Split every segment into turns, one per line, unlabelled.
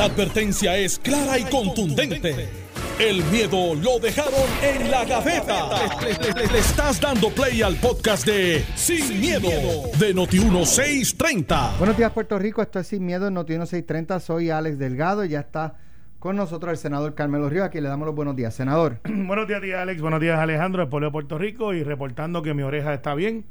La advertencia es clara y contundente. El miedo lo dejaron en la gaveta. Le, le estás dando play al podcast de Sin, miedo, de Noti1630.
Buenos días, Puerto Rico. Esto es Sin Miedo en Noti1630. Soy Alex Delgado y ya está con nosotros el senador Carmelo Río. Aquí le damos los buenos días. Senador.
buenos días, tía Alex. Buenos días, Alejandro, del pueblo de Puerto Rico. Y reportando que mi oreja está bien.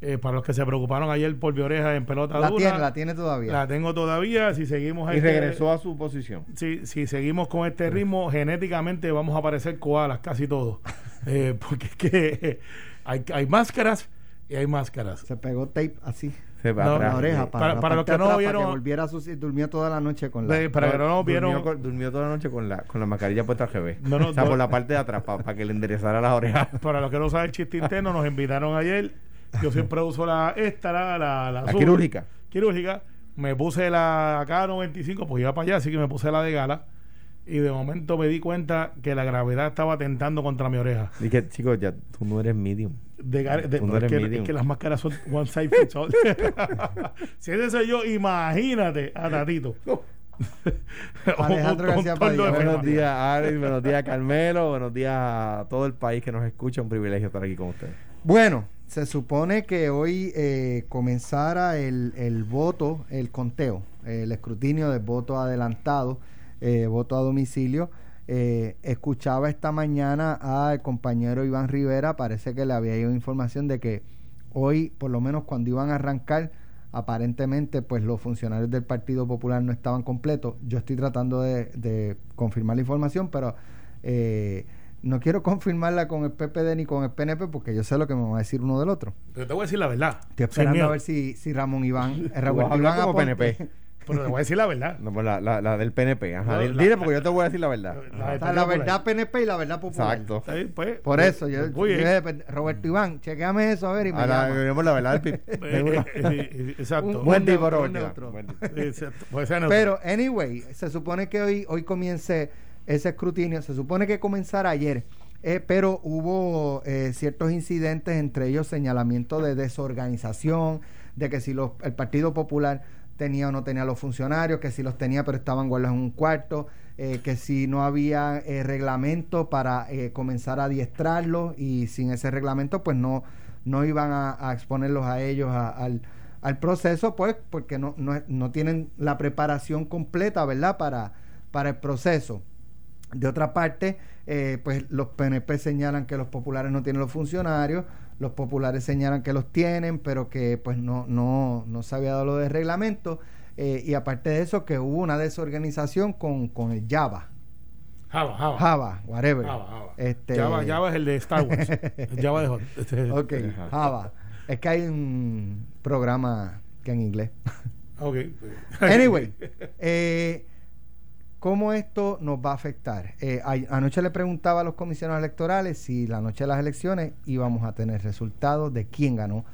Eh, para los que se preocuparon ayer por mi oreja en pelota
la
dura.
Tiene, la tiene todavía.
La tengo todavía. Si seguimos.
Y este, regresó a su posición.
Si, si seguimos con este ritmo, genéticamente vamos a parecer koalas, casi todos. eh, porque es que hay, hay máscaras y hay máscaras.
Se pegó tape así.
Se
va no, la oreja para,
para, para los que no vieron
para que volviera a su durmió toda la noche con la
de, para que no, no vieron
durmió, durmió, toda la noche con la con la mascarilla puesta al GB no, no, o sea por la parte de atrás para, para que le enderezara las orejas
para los que no saben el chiste interno nos invitaron ayer yo siempre uso la esta, la, la,
la, la quirúrgica.
Quirúrgica. Me puse la K95, pues iba para allá, así que me puse la de gala. Y de momento me di cuenta que la gravedad estaba atentando contra mi oreja.
Dije, chicos, ya tú no eres medium.
De, de, no eres que, medium. Es que las máscaras son one size fits all. si ese soy yo, imagínate a Tatito.
Alejandro García Padilla.
Buenos días, Alex. Buenos días, Carmelo. Buenos días a todo el país que nos escucha. Un privilegio estar aquí con ustedes.
Bueno, se supone que hoy eh, comenzara el, el, voto, el conteo, el escrutinio del voto adelantado, eh, voto a domicilio. Eh, escuchaba esta mañana al compañero Iván Rivera, parece que le había ido información de que hoy, por lo menos cuando iban a arrancar, aparentemente pues los funcionarios del Partido Popular no estaban completos. Yo estoy tratando de, de confirmar la información, pero eh, no quiero confirmarla con el PPD ni con el PNP porque yo sé lo que me va a decir uno del otro.
Pero te voy a decir la verdad.
Estoy esperando a ver si, si Ramón Iván,
eh, Ramón Iván como PNP.
Pero te voy a decir la verdad.
No, pues la, la, la del PNP. Ajá. No, dile, porque yo te voy a decir la verdad.
La, o sea, la verdad PNP y la verdad popular.
Exacto.
Sí, pues,
Por eso, yo, yo Roberto Iván, chequeame eso a ver y me
Ahora veremos la verdad del
Exacto.
Un, buen tipo, Roberto. Pero, anyway, se supone que hoy, hoy comience ese escrutinio. Se supone que comenzara ayer. Eh, pero hubo eh, ciertos incidentes, entre ellos señalamiento de desorganización, de que si los, el Partido Popular tenía o no tenía los funcionarios, que si los tenía pero estaban guardados en un cuarto, eh, que si no había reglamento para comenzar a adiestrarlos y sin ese reglamento pues no, no iban a, a exponerlos a ellos a, al, al, proceso, pues porque no, no, no tienen la preparación completa, ¿verdad? Para, para el proceso. De otra parte, eh, pues los PNP señalan que los populares no tienen los funcionarios, los populares señalan que los tienen, pero que pues no, no, no se había dado lo de reglamento. Eh, y aparte de eso, que hubo una desorganización con, con el Java.
Java, Java.
Java, whatever.
Java, Java.
Este,
Java, Java es el de Star Wars. Java de este,
Ok, Java. Es que hay un programa que en inglés.
ok.
anyway, eh, ¿Cómo esto nos va a afectar? Eh, anoche le preguntaba a los comisionados electorales si la noche de las elecciones íbamos a tener resultados de quién ganó,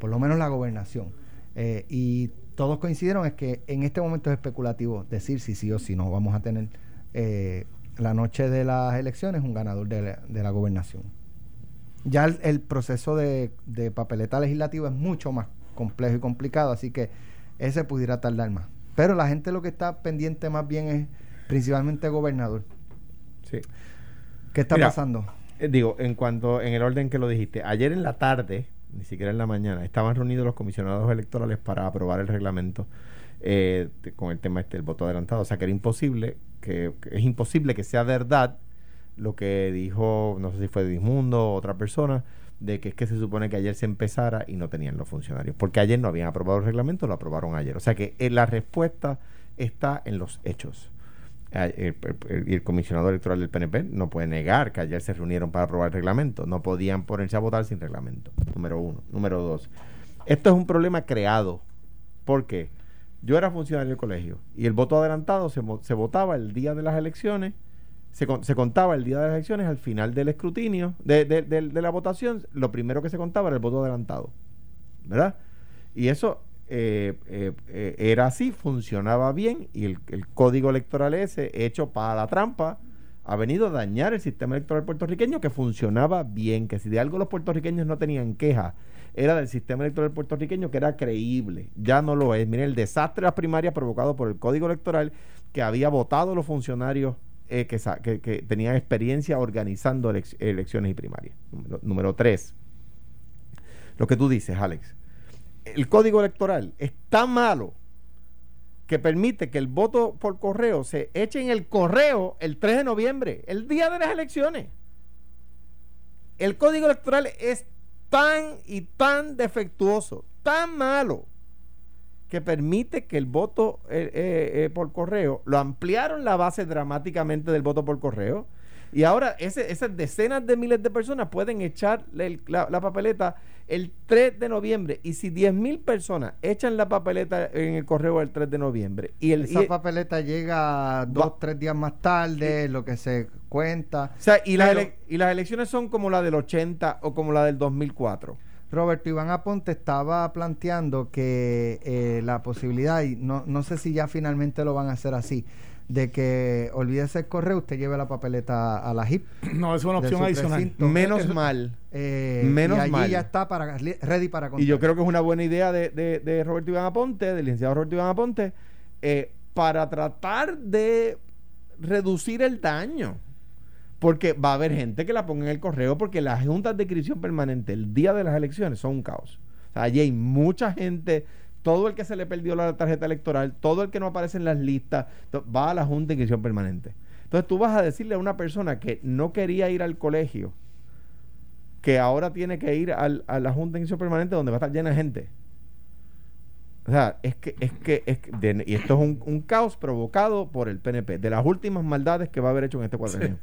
por lo menos la gobernación. Eh, y todos coincidieron es que en este momento es especulativo decir si sí o si no vamos a tener eh, la noche de las elecciones un ganador de la, gobernación. Ya el, el proceso de, de papeleta legislativa es mucho más complejo y complicado, así que ese pudiera tardar más. Pero la gente lo que está pendiente más bien es principalmente gobernador.
Sí.
¿Qué está
Mira,
pasando?
Eh, digo, en cuanto, en el orden que lo dijiste, ayer en la tarde, ni siquiera en la mañana, estaban reunidos los comisionados electorales para aprobar el reglamento eh, con el tema este del voto adelantado. O sea que era imposible, que, que, es imposible que sea verdad lo que dijo, no sé si fue Dismundo o otra persona, de que es que se supone que ayer se empezara y no tenían los funcionarios. Porque ayer no habían aprobado el reglamento, lo aprobaron ayer. O sea que eh, la respuesta está en los hechos. El, el, el, comisionado electoral del PNP no puede negar que ayer se reunieron para aprobar el reglamento. No podían ponerse a votar sin reglamento. Número uno. Número dos. Esto es un problema creado. ¿Por qué? Yo era funcionario del colegio y el voto adelantado se, se votaba el día de las elecciones, se, se, contaba el día de las elecciones al final del escrutinio, de, de, de la votación, lo primero que se contaba era el voto adelantado. ¿Verdad? Y eso eh, eh, eh, era así, funcionaba bien y el, código electoral ese, hecho para la trampa, ha venido a dañar el sistema electoral puertorriqueño que funcionaba bien, que si de algo los puertorriqueños no tenían queja era del sistema electoral puertorriqueño que era creíble. Ya no lo es. Miren, el desastre de las primarias provocado por el código electoral que había votado los funcionarios que, tenían experiencia organizando elecciones y primarias. Número, tres, lo que tú dices, Alex. El código electoral es tan malo que permite que el voto por correo se eche en el correo el 3 de noviembre, el día de las elecciones. El código electoral es tan y tan defectuoso, tan malo, que permite que el voto eh, eh, eh, por correo, lo ampliaron la base dramáticamente del voto por correo, y ahora esas decenas de miles de personas pueden echar la, papeleta el 3 de noviembre. Y si 10 mil personas echan la papeleta en el correo el 3 de noviembre. y el,
Esa papeleta llega dos, tres días más tarde, lo que se cuenta.
O sea, y, las y las elecciones son como la del 80 o como la del 2004.
Roberto Iván Aponte estaba planteando que eh, la posibilidad, y no, no sé si ya finalmente lo van a hacer así, de que olvídese el correo, usted lleve la papeleta a la HIP.
No, es una opción adicional.
Menos mal.
Eh, menos y allí ya está para, ready para
contar. Y yo creo que es una buena idea de, de, Roberto Iván Aponte, del licenciado Roberto Iván Aponte, eh, para tratar de reducir el daño porque va a haber gente que la ponga en el correo porque las juntas de inscripción permanente el día de las elecciones son un caos. O sea, allí hay mucha gente, todo el que se le perdió la tarjeta electoral, todo el que no aparece en las listas, va a la junta de inscripción permanente. Entonces tú vas a decirle a una persona que no quería ir al colegio, que ahora tiene que ir a la junta de inscripción permanente donde va a estar llena de gente. O sea, es que, es que, es y esto es un, caos provocado por el PNP, de las últimas maldades que va a haber hecho en este cuadro.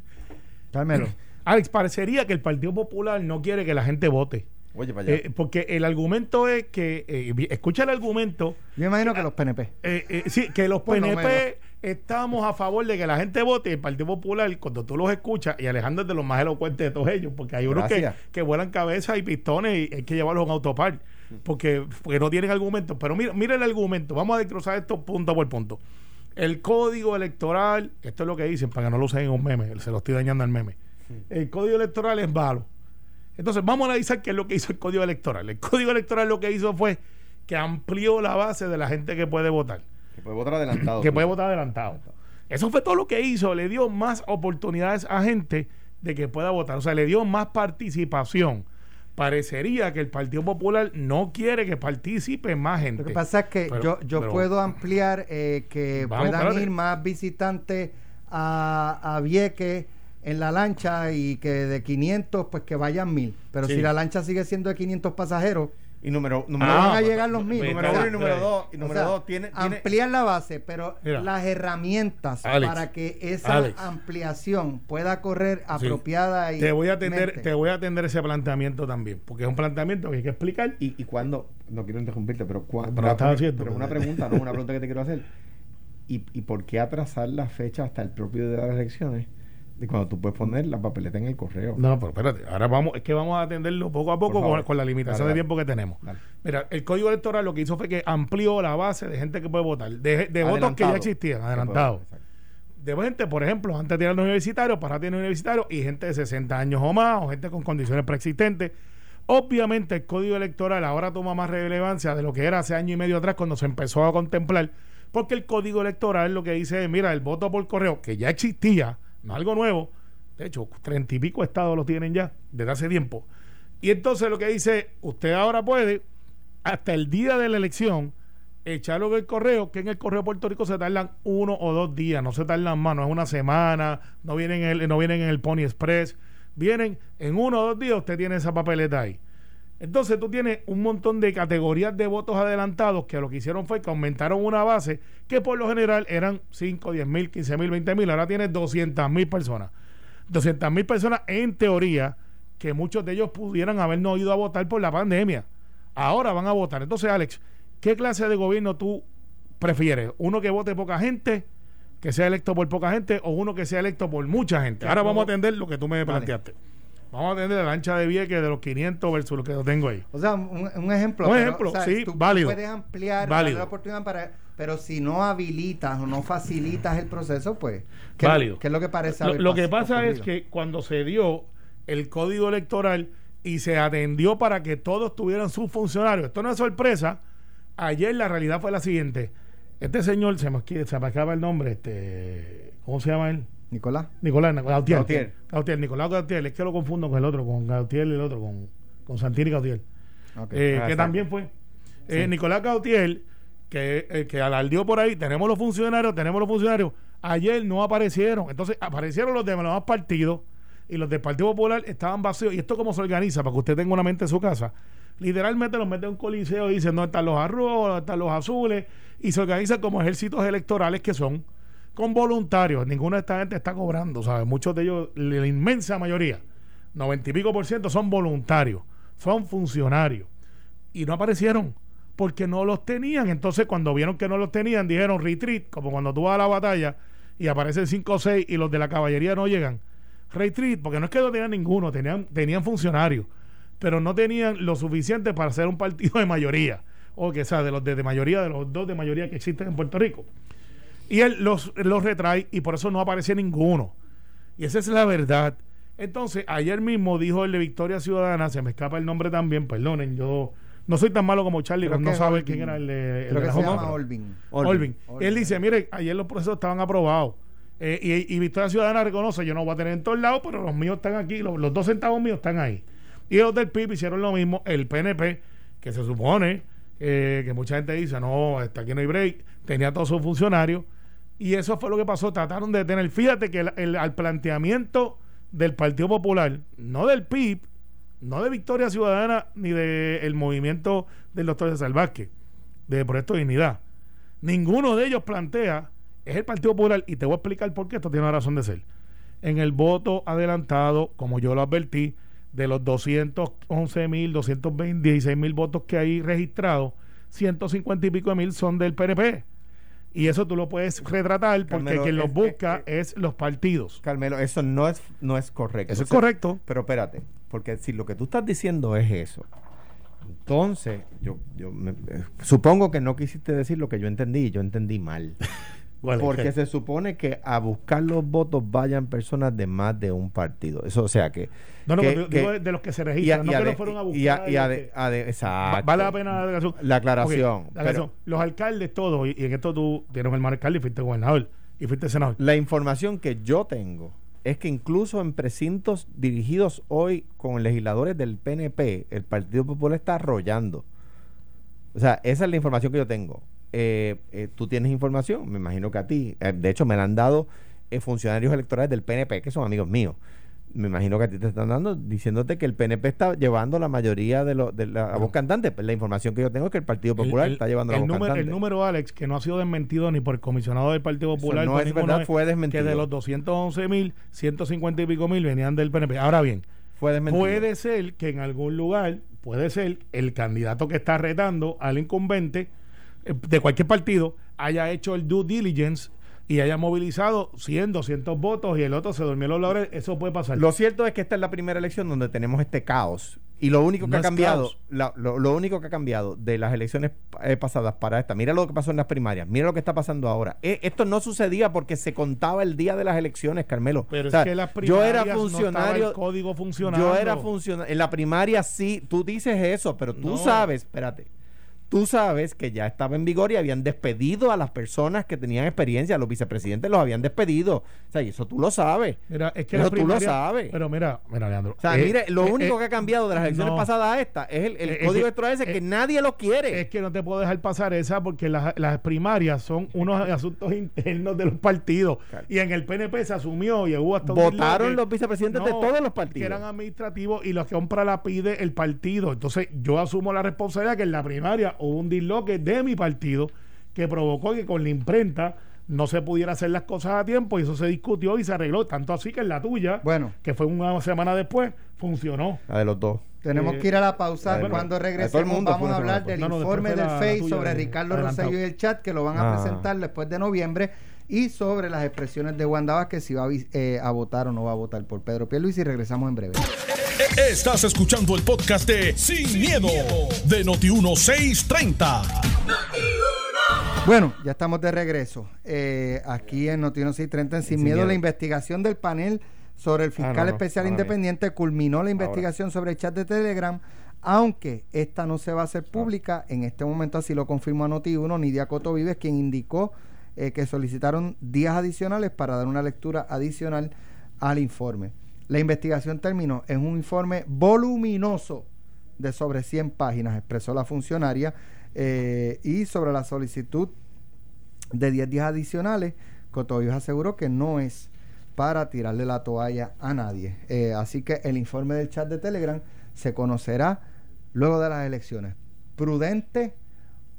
Alex, parecería que el Partido Popular no quiere que la gente vote.
Oye, para allá.
Eh, porque el argumento es que, eh, escucha el argumento.
Yo imagino que los PNP.
Eh, sí, que los PNP estamos a favor de que la gente vote. El Partido Popular, cuando tú los escuchas, y Alejandro es de los más elocuentes de todos ellos, porque hay unos que, que, vuelan cabeza y pistones y hay que llevarlos a un autopar, porque, porque no tienen argumentos. Pero mira, mira el argumento. Vamos a desglosar esto punto por punto. El código electoral, esto es lo que dicen para que no lo usen en un meme, se lo estoy dañando al meme. El código electoral es malo. Entonces, vamos a analizar qué es lo que hizo el código electoral. El código electoral lo que hizo fue que amplió la base de la gente que puede votar.
Que puede votar adelantado.
que puede votar adelantado. Eso fue todo lo que hizo. Le dio más oportunidades a gente de que pueda votar. O sea, le dio más participación parecería que el Partido Popular no quiere que participe más gente.
Lo que pasa es que yo, yo puedo ampliar eh, que puedan ir más visitantes a, a Vieques en la lancha y que de 500 pues que vayan mil. Pero si la lancha sigue siendo de 500 pasajeros,
y número,
número ah, van a llegar los mil.
Número uno y número dos. Y número dos tiene,
amplían la base, pero las herramientas para que esa ampliación pueda correr apropiada y
te voy a atender, te voy a atender ese planteamiento también, porque es un planteamiento que hay que explicar.
Y, y cuando, no quiero interrumpirte, pero cuando
pero,
una pregunta, no una pregunta que te quiero hacer. ¿Y, ¿Y por qué atrasar la fecha hasta el propio día de las elecciones? Y cuando tú puedes poner la papeleta en el correo.
No, pero espérate, ahora vamos, es que vamos a atenderlo poco a poco con, la limitación de tiempo que tenemos. Mira, el código electoral lo que hizo fue que amplió la base de gente que puede votar, de, votos que ya existían, adelantados. De gente, por ejemplo, antes de los universitarios, para tener universitarios y gente de 60 años o más, o gente con condiciones preexistentes. Obviamente, el código electoral ahora toma más relevancia de lo que era hace año y medio atrás, cuando se empezó a contemplar, porque el código electoral lo que dice, mira, el voto por correo, que ya existía, no algo nuevo. De hecho, treinta y pico estados lo tienen ya desde hace tiempo. Y entonces lo que dice, usted ahora puede, hasta el día de la elección, echarlo en el correo, que en el correo de Puerto Rico se tardan uno o dos días, no se tardan más, no es una semana, no vienen en el, no vienen en el Pony Express, vienen en uno o dos días, usted tiene esa papeleta ahí. Entonces tú tienes un montón de categorías de votos adelantados que lo que hicieron fue que aumentaron una base que por lo general eran 5, 10 mil, 15 mil, 20 mil. Ahora tienes 200 mil personas. 200 mil personas en teoría que muchos de ellos pudieran haber no ido a votar por la pandemia. Ahora van a votar. Entonces, Alex, ¿qué clase de gobierno tú prefieres? ¿Uno que vote poca gente? que sea electo por poca gente o uno que sea electo por mucha gente. Ahora vamos a atender lo que tú me planteaste. Vamos a tener la lancha de Vieques de los 500 versus lo que yo tengo ahí.
O sea, un, ejemplo.
Un ejemplo, sí, válido.
Puedes ampliar la oportunidad para. Pero si no habilitas o no facilitas el proceso, pues.
válido.
¿Qué es lo que parece?
Lo, lo que pasa es que cuando se dio el código electoral y se atendió para que todos tuvieran sus funcionarios. Esto no es sorpresa. Ayer la realidad fue la siguiente. Este señor, se me, se me acaba el nombre, este, ¿cómo se llama él?
Nicolás.
Nicolás Gautier. Gautier. Nicolás Gautier. Es que lo confundo con el otro, con Gautier y el otro, con, con Santini Gautier. Eh, que también fue. Eh, Nicolás Gautier, que, eh, que alardió por ahí, tenemos los funcionarios, tenemos los funcionarios. Ayer no aparecieron. Entonces aparecieron los demás partidos y los del Partido Popular estaban vacíos. ¿Y esto cómo se organiza? Para que usted tenga una mente en su casa. Literalmente los mete en un coliseo y dicen, no están los arrojos, no están los azules, y se organiza como ejércitos electorales que son con voluntarios. Ninguna de esta gente está cobrando, ¿sabes? Muchos de ellos, la inmensa mayoría, noventa y pico por ciento son voluntarios, son funcionarios. Y no aparecieron porque no los tenían. Entonces, cuando vieron que no los tenían, dijeron retreat, como cuando tú vas a la batalla y aparecen cinco o seis y los de la caballería no llegan retreat, porque no es que no tenían ninguno, tenían, tenían funcionarios, pero no tenían lo suficiente para ser un partido de mayoría, o que sea, de los de, mayoría, de los dos de mayoría que existen en Puerto Rico. Y él los, los retrae y por eso no aparece ninguno. Y esa es la verdad. Entonces, ayer mismo dijo el de Victoria Ciudadana, se me escapa el nombre también, perdonen, yo no soy tan malo como Charlie, no sabe quién era el de,
el se llama Olvin.
Olvin. Él dice, mire, ayer los procesos estaban aprobados eh, y, Victoria Ciudadana reconoce, yo no voy a tener en todos lados, pero los míos están aquí, los, dos centavos míos están ahí. Y los del PIB hicieron lo mismo, el PNP, que se supone eh, que mucha gente dice, no, está aquí no hay break, tenía todos sus funcionarios. Y eso fue lo que pasó, trataron de detener. Fíjate que el, al planteamiento del Partido Popular, no del PIB, no de Victoria Ciudadana, ni del movimiento del doctor de Salvazque, de Proyecto de Dignidad, ninguno de ellos plantea es el Partido Popular y te voy a explicar por qué esto tiene una razón de ser. En el voto adelantado, como yo lo advertí, de los 211 mil, 216 mil votos que hay registrados, 150 y pico de mil son del PNP. Y eso tú lo puedes retratar porque quien los busca es, los partidos.
Carmelo, eso no es, no es correcto.
Eso es correcto.
Pero espérate, porque si lo que tú estás diciendo es eso, entonces yo, yo eh, supongo que no quisiste decir lo que yo entendí, yo entendí mal. Porque se supone que a buscar los votos vayan personas de más de un partido. Eso, o sea que.
No, no, digo de los que se registran, no que no fueron a buscar.
Y a, exacto.
Vale la pena
la aclaración.
los alcaldes, todos, y, en esto tú tienes hermano alcalde y fuiste gobernador y fuiste senador.
La información que yo tengo es que incluso en precintos dirigidos hoy con legisladores del PNP, el Partido Popular está arrollando. O sea, esa es la información que yo tengo. Eh, eh, tú tienes información, me imagino que a ti. Eh, de hecho, me la han dado funcionarios electorales del PNP, que son amigos míos. Me imagino que a ti te están dando diciéndote que el PNP está llevando la mayoría de, de la voz cantante. Pues la información que yo tengo es que el Partido Popular está llevando la voz
número,
cantante.
El número, Alex, que no ha sido desmentido ni por el comisionado del Partido Popular.
no es verdad, fue desmentido.
Que de los 211 mil, 150 y pico mil venían del PNP. Ahora bien, fue puede ser que en algún lugar, puede ser el candidato que está retando al incumbente de cualquier partido haya hecho el due diligence y haya movilizado 100, 200 votos y el otro se durmió los laureles, eso puede pasar.
Lo cierto es que esta es la primera elección donde tenemos este caos y lo único que ha cambiado, lo, único que ha cambiado de las elecciones eh, pasadas para esta, mira lo que pasó en las primarias, mira lo que está pasando ahora. Eh, esto no sucedía porque se contaba el día de las elecciones, Carmelo.
Pero es que las
yo era funcionario,
el código funcionando.
Yo era funcionario, en la primaria sí, tú dices eso, pero tú sabes, espérate Tú sabes que ya estaba en vigor y habían despedido a las personas que tenían experiencia, los vicepresidentes los habían despedido. O sea, y eso tú lo sabes.
Mira, es que
eso tú lo sabes.
Pero mira, mira, Leandro.
O sea, eh, mire, lo eh, único eh, que ha cambiado de las elecciones pasadas a esta es el, código electoral ese que nadie lo quiere.
Es que no te puedo dejar pasar esa porque las, primarias son unos asuntos internos de los partidos. Y en el PNP se asumió y hubo hasta
Votaron los vicepresidentes de todos los partidos.
Que eran administrativos y los que compra la pide el partido. Entonces, yo asumo la responsabilidad que en la primaria hubo un disloque de mi partido que provocó que con la imprenta no se pudiera hacer las cosas a tiempo y eso se discutió y se arregló. Tanto así que en la tuya,
bueno,
que fue una semana después, funcionó.
La de los dos.
Tenemos eh, que ir a la pausa. Cuando regresemos vamos a hablar del informe del FEI sobre Ricardo Rosselló y el chat que lo van a ah. presentar después de noviembre y sobre las expresiones de Wanda que si va eh, a votar o no va a votar por Pedro Luis y regresamos en breve.
Estás escuchando el podcast de Sin, miedo, de Noti1630.
Bueno, ya estamos de regreso. Eh, aquí en Noti1630 Sin, Sin miedo, la investigación del panel sobre el ah, fiscal especial independiente culminó la investigación sobre el chat de Telegram, aunque esta no se va a hacer pública. En este momento así lo confirmó Noti1, Nidia Coto Vives, quien indicó eh, que solicitaron días adicionales para dar una lectura adicional al informe. La investigación terminó en un informe voluminoso de sobre 100 páginas, expresó la funcionaria, eh, y sobre la solicitud de 10 días adicionales, Cotovios aseguró que no es para tirarle la toalla a nadie. Eh, así que el informe del chat de Telegram se conocerá luego de las elecciones. ¿Prudente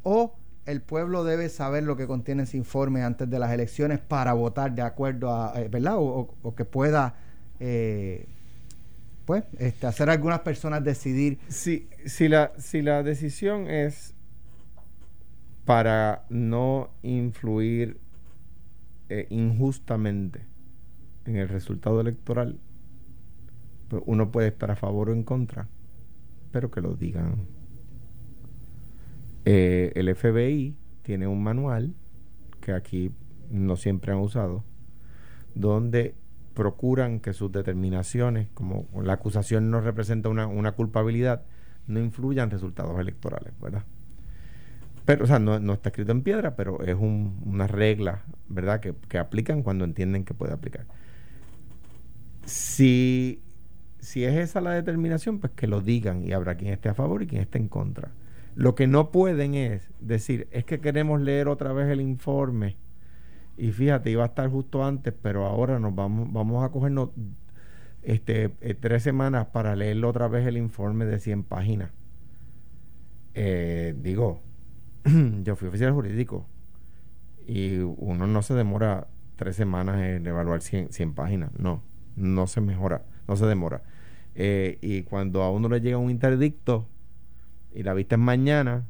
o el pueblo debe saber lo que contiene ese informe antes de las elecciones para votar de acuerdo a, eh, ¿verdad? O, que pueda, eh, pues, este, hacer algunas personas decidir.
Si, si, la, si la decisión es para no influir injustamente en el resultado electoral, pues uno puede estar a favor o en contra, pero que lo digan. Eh, el FBI tiene un manual que aquí no siempre han usado, donde procuran que sus determinaciones, como la acusación no representa una, culpabilidad, no influyan resultados electorales, ¿verdad? Pero, o sea, no, está escrito en piedra, pero es una regla, ¿verdad?, que, que aplican cuando entienden que puede aplicar. Si, si es esa la determinación, pues que lo digan y habrá quien esté a favor y quien esté en contra. Lo que no pueden es decir, es que queremos leer otra vez el informe y fíjate, iba a estar justo antes, pero ahora nos vamos, vamos a cogernos este, eh, tres semanas para leerlo otra vez el informe de 100 páginas. Eh, digo, yo fui oficial jurídico y uno no se demora tres semanas en evaluar 100, 100 páginas, no no se mejora, no se demora. Eh, y cuando a uno le llega un interdicto y la vista es mañana,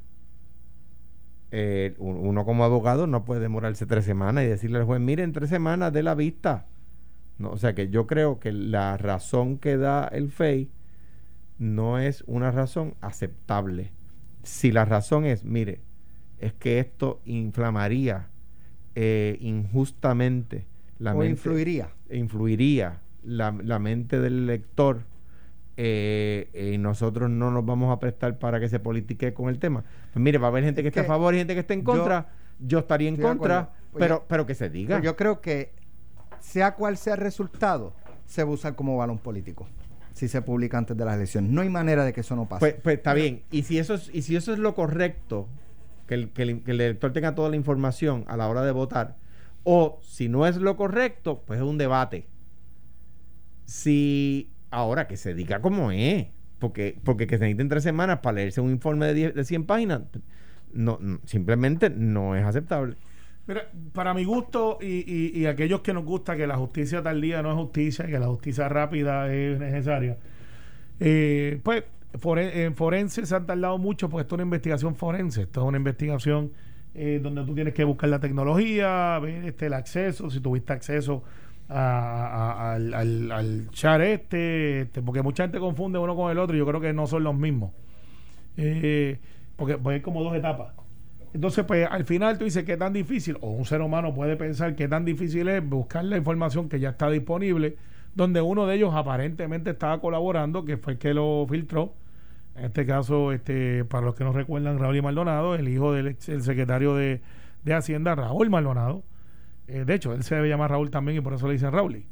eh, uno como abogado no puede demorarse tres semanas y decirle al juez, miren, tres semanas de la vista. No, o sea que yo creo que la razón que da el FEI no es una razón aceptable. Si la razón es, mire, es que esto inflamaría eh, injustamente
la o influiría.
Influiría la, mente del lector eh, y nosotros no nos vamos a prestar para que se politique con el tema. Pues mire, va a haber gente que, esté a favor y gente que esté en contra. Yo, estaría en contra, pues pero, pero que se diga.
Pues yo creo que sea cual sea el resultado, se va a usar como balón político si se publica antes de las elecciones. No hay manera de que eso no pase.
Pues, pues está bien. Y si eso es, y si eso es lo correcto, que el, que el, que el elector tenga toda la información a la hora de votar, o si no es lo correcto, pues es un debate si ahora que se diga como es, porque, porque que se necesiten tres semanas para leerse un informe de, de 100 páginas, no, simplemente no es aceptable.
Mira, para mi gusto y, y, aquellos que nos gusta que la justicia tal día no es justicia, que la justicia rápida es necesaria, eh, pues en forense se han tardado mucho porque esto es una investigación forense, esto es una investigación eh, donde tú tienes que buscar la tecnología, ver este, el acceso, si tuviste acceso al, al, al, chat este, este, porque mucha gente confunde uno con el otro y yo creo que no son los mismos. Eh, porque pues, hay como dos etapas. Entonces, pues al final tú dices que tan difícil, o un ser humano puede pensar que tan difícil es buscar la información que ya está disponible, donde uno de ellos aparentemente estaba colaborando, que fue el que lo filtró. En este caso, este, para los que no recuerdan, Raúl y Maldonado, el hijo del secretario de, de Hacienda, Raúl Maldonado eh, de hecho, él se debe llamar Raúl también y por eso le dicen Raúl.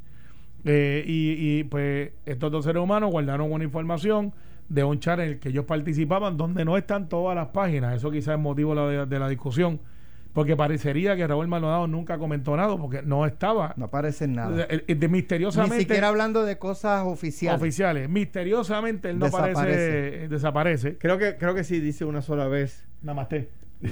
Eh, y, pues estos dos seres humanos guardaron una información de un chat en el que ellos participaban donde no están todas las páginas. Eso quizás es motivo de, la discusión. Porque parecería que Raúl Maldonado nunca comentó nada porque no estaba.
No aparece nada.
De, misteriosamente.
Ni siquiera hablando de cosas oficiales.
Oficiales. Misteriosamente él no desaparece. desaparece.
Creo que, creo que sí dice una sola vez.
Namaste.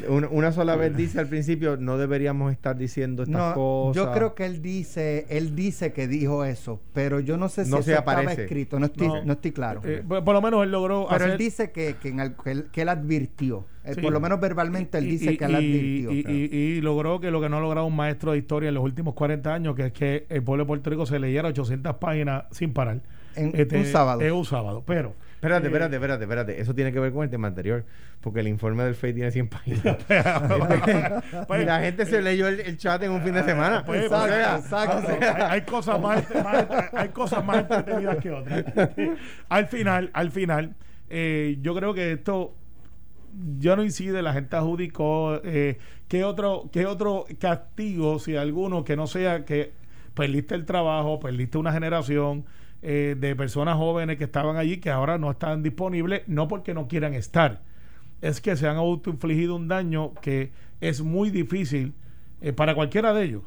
Una, sola vez dice al principio, no deberíamos estar diciendo estas cosas.
Yo creo que él dice, él dice que dijo eso, pero yo no sé si eso estaba escrito, no estoy, no. estoy claro.
Eh, por, lo menos él logró.
Pero él dice que, que, él, advirtió. Eh, por lo menos verbalmente él dice que él advirtió.
Y, logró que lo que no ha logrado un maestro de historia en los últimos 40 años, que es que el pueblo de Puerto Rico se leyera 800 páginas sin parar.
En este, un sábado.
Es un sábado. Pero
Espérate, espérate, espérate, espérate. Eso tiene que ver con el tema anterior, porque el informe del FEI tiene 100 páginas. Pues, y la gente se leyó el, chat en un fin de semana.
Pues, exacto, hay, cosas más, hay cosas más entretenidas que otras. al final, al final, eh, yo creo que esto ya no incide, la gente adjudicó, eh, ¿qué, otro, ¿qué otro castigo, si alguno, que no sea que perdiste el trabajo, perdiste una generación eh, de personas jóvenes que estaban allí que ahora no están disponibles, no porque no quieran estar, es que se han autoinfligido un daño que es muy difícil eh, para cualquiera de ellos.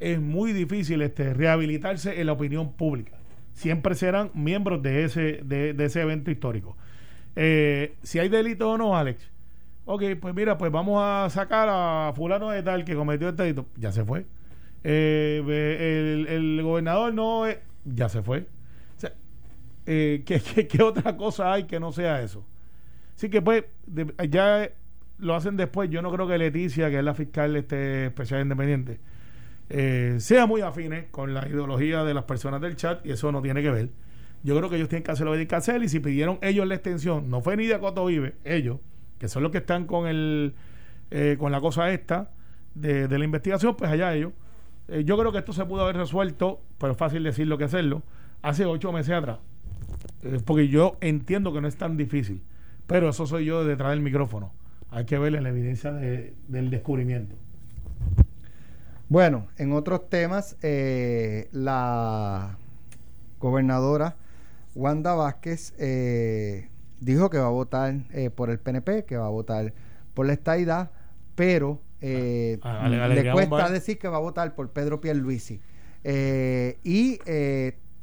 Es muy difícil este, rehabilitarse en la opinión pública. Siempre serán miembros de ese, de, ese evento histórico. Eh, si hay delito o no, Alex. Ok, pues mira, pues vamos a sacar a fulano de tal que cometió este delito. Ya se fue. Eh, el, gobernador no, ya se fue. Eh, ¿qué, otra cosa hay que no sea eso? Así que pues ya lo hacen después. Yo no creo que Leticia, que es la fiscal este, especial independiente, sea muy afines con la ideología de las personas del chat y eso no tiene que ver. Yo creo que ellos tienen que hacer lo que tienen que y si pidieron ellos la extensión, no fue ni de Coto Vive, ellos, que son los que están con el eh, con la cosa esta de, la investigación, pues allá ellos. Eh, yo creo que esto se pudo haber resuelto, pero es fácil decirlo que hacerlo, hace ocho meses atrás. Eh, porque yo entiendo que no es tan difícil, pero eso soy yo detrás del micrófono. Hay que ver la evidencia del descubrimiento.
Bueno, en otros temas, la gobernadora Wanda Vázquez eh, dijo que va a votar eh, por el PNP, que va a votar por la estadidad, pero eh, ah, le cuesta decir que va a votar por Pedro Pierluisi. y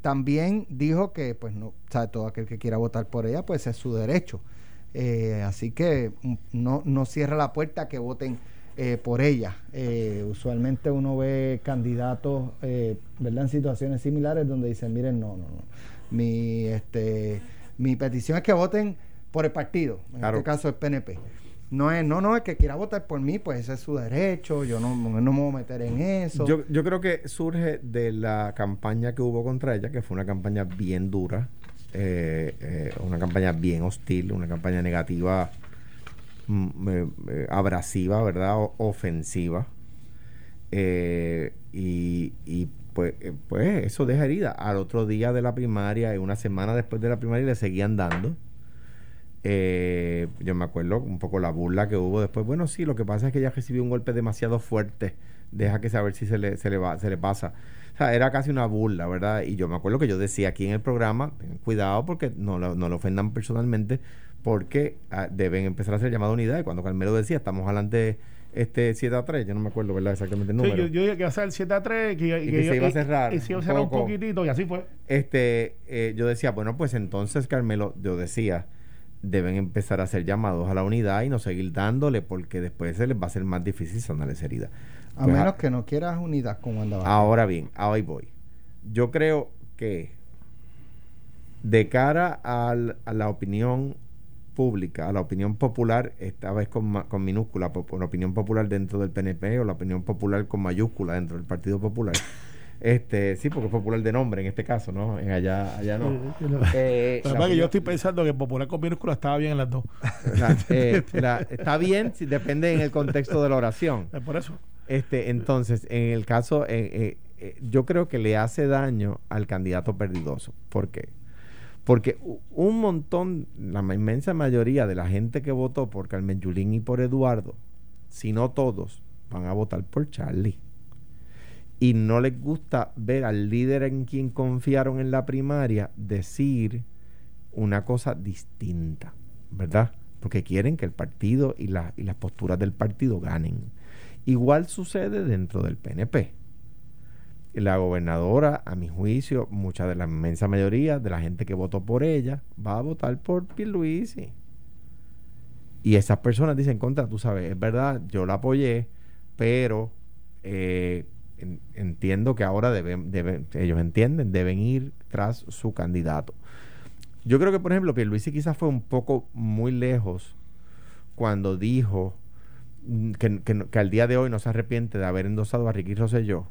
también dijo que, pues, no, sabe, todo aquel que quiera votar por ella, pues es su derecho. así que no, no cierra la puerta a que voten por ella. usualmente uno ve candidatos, ¿verdad?, en situaciones similares donde dicen, miren, no, no, no mi, este, mi petición es que voten por el partido, en este caso el PNP. No es, no, no, es que quiera votar por mí, pues ese es su derecho, yo no, no me voy a meter en eso.
Yo, yo creo que surge de la campaña que hubo contra ella, que fue una campaña bien dura, eh, eh, una campaña bien hostil, una campaña negativa, mm, eh, abrasiva, ¿verdad? ofensiva. y, y pues, eh, pues eso deja herida. Al otro día de la primaria y una semana después de la primaria le seguían dando. Eh, yo me acuerdo un poco la burla que hubo después. Bueno, sí, lo que pasa es que ella recibió un golpe demasiado fuerte. Deja que saber si se le, se le, va, se le pasa. O sea, era casi una burla, ¿verdad? Y yo me acuerdo que yo decía aquí en el programa, cuidado porque no, no lo ofendan personalmente, porque ah, deben empezar a hacer llamada unidad. Y cuando Carmelo decía, estamos adelante este 7 a 3, yo no me acuerdo ¿verdad? exactamente el número.
yo, yo, dije que iba a ser el 7 a 3 que,
y que, se iba a cerrar.
Y, se iba a cerrar un, poquitito y así fue.
Este, eh, yo decía, bueno, pues entonces, Carmelo, yo decía, deben empezar a hacer llamados a la unidad y no seguir dándole porque después se les va a ser más difícil sanar esa herida.
A pues, menos que no quieras unidad como andaba.
Ahora bien, ahí voy. Yo creo que de cara al, a la opinión pública, a la opinión popular, esta vez con, con minúscula, por, opinión popular dentro del PNP o la opinión popular con mayúscula dentro del Partido Popular. Este, sí, porque es popular de nombre en este caso, ¿no? En allá, allá no.
Eh, que yo estoy pensando que popular con minúscula estaba bien en las dos.
Eh, está bien, si depende en el contexto de la oración.
Es por eso.
Este, entonces, en el caso, eh, yo creo que le hace daño al candidato perdidoso. ¿Por qué? Porque un montón, la inmensa mayoría de la gente que votó por Carmen Yulín y por Eduardo, si no todos, van a votar por Charlie. Y no les gusta ver al líder en quien confiaron en la primaria decir una cosa distinta, ¿verdad? Porque quieren que el partido y, y las posturas del partido ganen. Igual sucede dentro del PNP la gobernadora, a mi juicio, mucha de la inmensa mayoría de la gente que votó por ella va a votar por Pierluisi. Y esas personas dicen contra, tú sabes, es verdad, yo la apoyé, pero eh, entiendo que ahora deben, ellos entienden, deben ir tras su candidato. Yo creo que, por ejemplo, Pierluisi quizás fue un poco muy lejos cuando dijo mm, que, que, al día de hoy no se arrepiente de haber endosado a Ricky Rosselló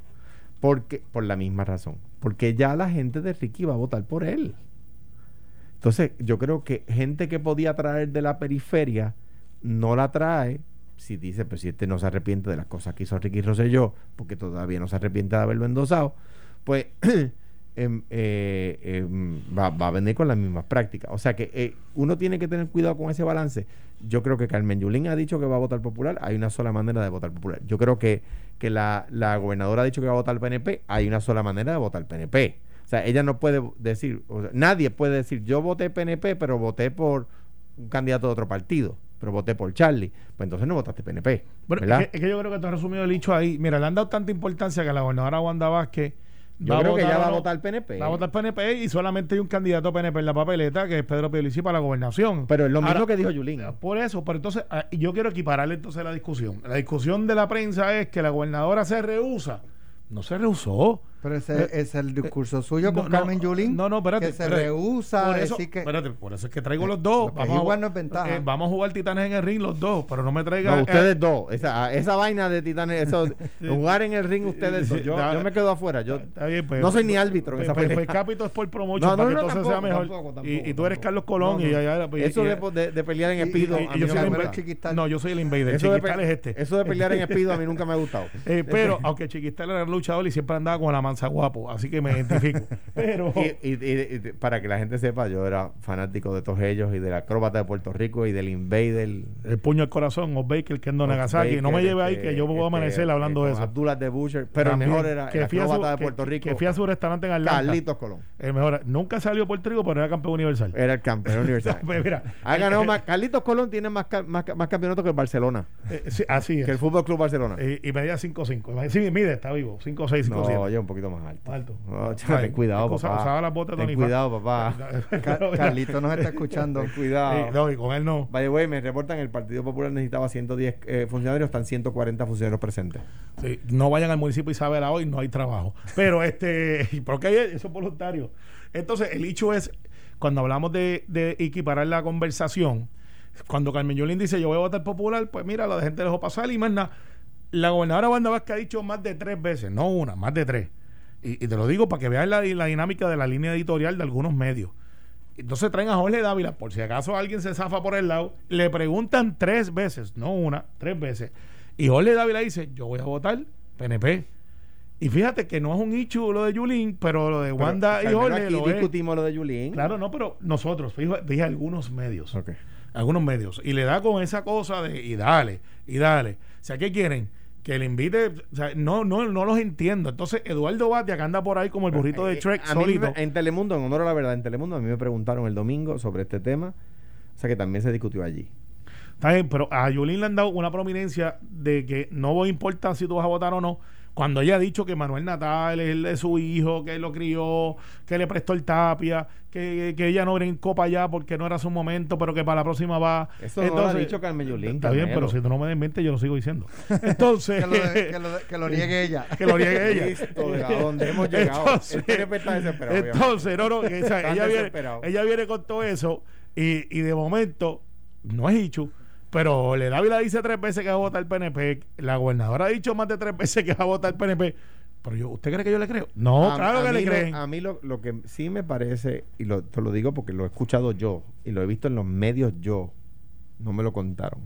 porque, por la misma razón. Porque ya la gente de Ricky va a votar por él. Entonces, yo creo que gente que podía traer de la periferia no la trae si dice, pues si este no se arrepiente de las cosas que hizo Ricky Rosselló, porque todavía no se arrepiente de haberlo endosado, pues em, eh, em, va, a venir con las mismas prácticas. O sea que eh, uno tiene que tener cuidado con ese balance. Yo creo que Carmen Yulín ha dicho que va a votar popular, hay una sola manera de votar popular. Yo creo que, que la, la gobernadora ha dicho que va a votar PNP, hay una sola manera de votar PNP. O sea, ella no puede decir, nadie puede decir, yo voté PNP, pero voté por un candidato de otro partido pero voté por Charlie. Pues entonces no votaste PNP.
Bueno, es que, yo creo que tú has resumido el dicho ahí. Mira, le han dado tanta importancia que la gobernadora Wanda Vázquez.
Yo creo que ya va a votar PNP.
Va a votar PNP y solamente hay un candidato PNP en la papeleta que es Pedro Pierluisi para la gobernación.
Pero es lo mismo que dijo Yulín.
Por eso, pero entonces ah, yo quiero equipararle entonces la discusión. La discusión de la prensa es que la gobernadora se rehúsa. No se rehusó.
Pero ese eh, es el discurso suyo con Carmen Yulín.
No, no, espérate.
Que se rehúsa
por eso, que. Espérate, por eso es que traigo los dos.
Vamos a, jugar, no es ventaja.
Eh, vamos a jugar Titanes en el ring los dos, pero no me traigan.
No, ustedes dos. Esa, esa vaina de Titanes, eso, jugar en el ring ustedes dos. Yo, yo me quedo afuera. Yo pues, no soy ni árbitro.
Pues, pues, pues Capito es por promotion no, para que entonces sea mejor. y, tú eres Carlos Colón. y,
eso de, de, pelear en Espido.
no, yo soy el invader. Chiquistal es este.
Eso de pelear en Espido a mí nunca me ha gustado.
Eh, pero, aunque Chiquistal era luchador y siempre andaba con la guapo. Así que me identifico. Pero...
Y, para que la gente sepa, yo era fanático de todos ellos y del acróbata de Puerto Rico y del Invader.
El puño al corazón, Os Baker, que ando Nagasaki. no me lleve ahí que yo me voy a amanecer hablando de eso.
Abdullah de Butcher, pero el mejor era el acróbata de Puerto Rico.
Que fui a su restaurante en Atlanta.
Carlitos Colón.
El mejor. Nunca salió Puerto Rico, pero era campeón universal.
Era el campeón universal. Pues mira, ha ganado más. Carlitos Colón tiene más, más, más campeonatos que el Barcelona.
Eh, sí, así es.
Que el Fútbol Club Barcelona.
Y, y medía 5'5. Sí, mide, está vivo. 5'6, 5'7.
No, yo un poquito más alto.
Alto.
No, cuidado, papá.
Usaba las botas
Ten cuidado, papá.
Carlito nos está escuchando.
Ten cuidado.
no, y con él no.
By the way, me reportan el Partido Popular necesitaba 110 eh, funcionarios, están 140 funcionarios presentes.
Sí, no vayan al municipio Isabela hoy, no hay trabajo. Pero este, porque hay eso voluntario. Entonces, el hecho es, cuando hablamos de, de equiparar la conversación, cuando Carmen Yolín dice yo voy a votar popular, pues mira, la gente dejó pasar y más nada. La gobernadora Wanda Vázquez ha dicho más de tres veces, no una, más de tres y, te lo digo para que veas la, dinámica de la línea editorial de algunos medios. Entonces traen a Jorge Dávila, por si acaso alguien se zafa por el lado, le preguntan tres veces, no una, tres veces. Y Jorge Dávila dice, yo voy a votar PNP. Y fíjate que no es un hecho lo de Yulín, pero lo de Wanda y Jorge
lo discutimos lo de Yulín.
Claro, no, pero nosotros, dije algunos medios. Algunos medios. Y le da con esa cosa de, y dale, y dale. O sea, ¿qué quieren? Que le invite, o sea, no, no, no los entiendo. Entonces, Eduardo Batia, que anda por ahí como el burrito de Trek
eh, en Telemundo, en honor a la verdad, en Telemundo a mí me preguntaron el domingo sobre este tema, o sea que también se discutió allí.
Está bien, pero a Yulín le han dado una prominencia de que no importa si tú vas a votar o no, cuando ella ha dicho que Manuel Natal es el de su hijo, que lo crió, que le prestó el tapia, que, que ella no brincó para allá porque no era su momento, pero que para la próxima va.
Eso no lo ha dicho Carmen Yulín.
Está bien, pero si tú no me des mente, yo lo sigo diciendo. Entonces.
que, lo, que, lo, niegue ella.
que lo niegue ella.
Listo, ¿a dónde hemos llegado?
Entonces, entonces no, no, ella, viene, ella viene con todo eso y, y de momento no es Ichu pero Le Dávila dice tres veces que va a votar el PNP. La gobernadora ha dicho más de tres veces que va a votar el PNP. Pero yo, ¿usted cree que yo le creo? No, claro que le creen.
a mí lo, lo, que sí me parece, y lo, te lo digo porque lo he escuchado yo, y lo he visto en los medios yo, no me lo contaron.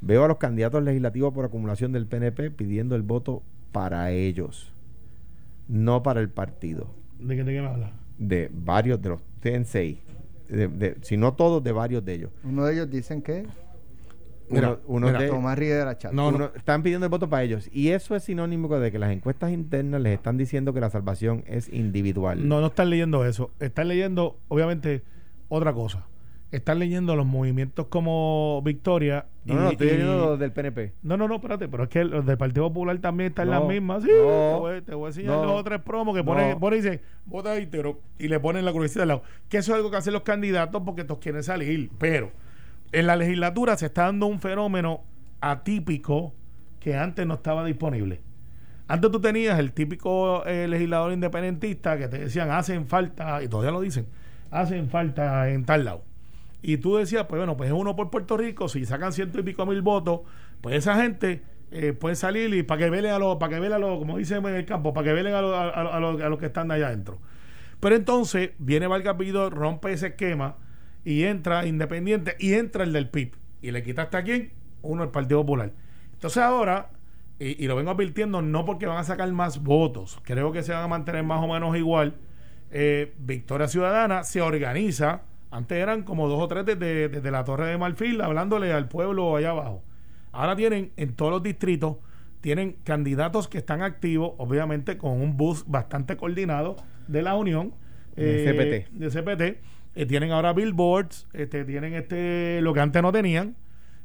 Veo a los candidatos legislativos por acumulación del PNP pidiendo el voto para ellos, no para el partido.
¿De qué, de qué me habla?
De varios de los, tienen seis, de, si no todos, de varios de ellos.
Uno de ellos dicen que
uno, de,
Tomás Rivera
están pidiendo el voto para ellos. Y eso es sinónimo de que las encuestas internas les están diciendo que la salvación es individual.
No, no están leyendo eso. Están leyendo, obviamente, otra cosa. Están leyendo los movimientos como Victoria.
No, no, estoy leyendo los del PNP.
No, no, no, espérate, pero es que los del Partido Popular también están en las mismas. Sí, te, voy, a enseñar los otros promos que ponen, pone y dice, vota íntegro, y le ponen la curiosidad al lado. Que eso es algo que hacen los candidatos porque estos quieren salir. Pero en la legislatura se está dando un fenómeno atípico que antes no estaba disponible. Antes tú tenías el típico eh, legislador independentista que te decían hacen falta, y todavía lo dicen, hacen falta en tal lado. Y tú decías, pues bueno, pues es uno por Puerto Rico, si sacan ciento y pico mil votos, pues esa gente eh, puede salir y para que velen a los, para que velen a los, como dicen en el campo, para que velen a los, a, los que están allá adentro. Pero entonces viene Valga rompe ese esquema y entra Independiente y entra el del PIB. Y le quitaste a quién? Uno, el Partido Popular. Entonces ahora, y, lo vengo advirtiendo, no porque van a sacar más votos, creo que se van a mantener más o menos igual. Eh, Victoria Ciudadana se organiza, antes eran como dos o tres desde, desde la Torre de Marfil, hablándole al pueblo allá abajo. Ahora tienen en todos los distritos, tienen candidatos que están activos, obviamente con un bus bastante coordinado de la Unión.
de
CPT. De CPT eh, tienen ahora billboards, este, tienen este lo que antes no tenían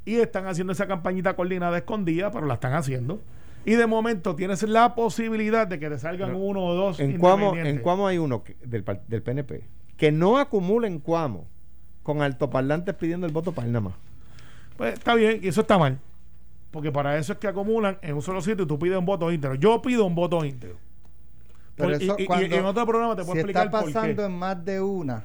y están haciendo esa campañita coordinada escondida, pero la están haciendo. Y de momento tienes la posibilidad de que te salgan uno o dos.
En Cuamo, en Cuamo hay uno del, del PNP que no acumula en Cuamo con altoparlantes pidiendo el voto para él nada más.
Pues está bien, y eso está mal. Porque para eso es que acumulan en un solo sitio y tú pides un voto íntegro. Yo pido un voto íntegro.
y, en otro programa te puedo si explicar está pasando en más de una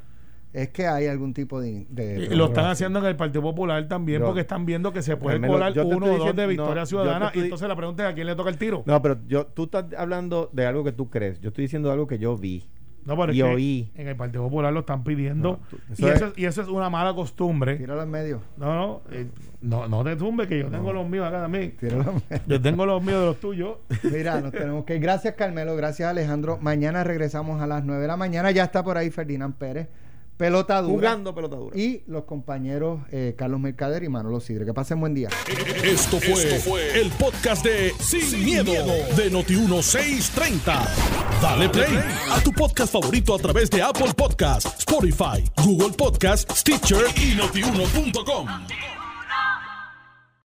es que hay algún tipo de...
lo están haciendo en el Partido Popular también porque están viendo que se puede colar uno o dos de Victoria Ciudadana y entonces la pregunta es a quién le toca el tiro.
No, pero yo, tú estás hablando de algo que tú crees. Yo estoy diciendo algo que yo vi.
No, pero y oí. En el Partido Popular lo están pidiendo. y, eso es, y, eso es, una mala costumbre.
Tíralo en medio.
No, no. Eh, no, no te tumbe, que yo tengo los míos acá también. Tíralo en medio. Yo tengo los míos de los tuyos.
Mira, nos tenemos que Gracias, Carmelo. Gracias, Alejandro. Mañana regresamos a las 9 de la mañana. Ya está por ahí Ferdinand Pérez pelota
Jugando pelota
Y los compañeros eh, Carlos Mercader y Manolo Sidre. Que pasen buen día.
Esto fue, el podcast de Sin, miedo, de Noti1630. Dale play a tu podcast favorito a través de Apple Podcasts, Spotify, Google Podcasts, Stitcher y notiuno.com.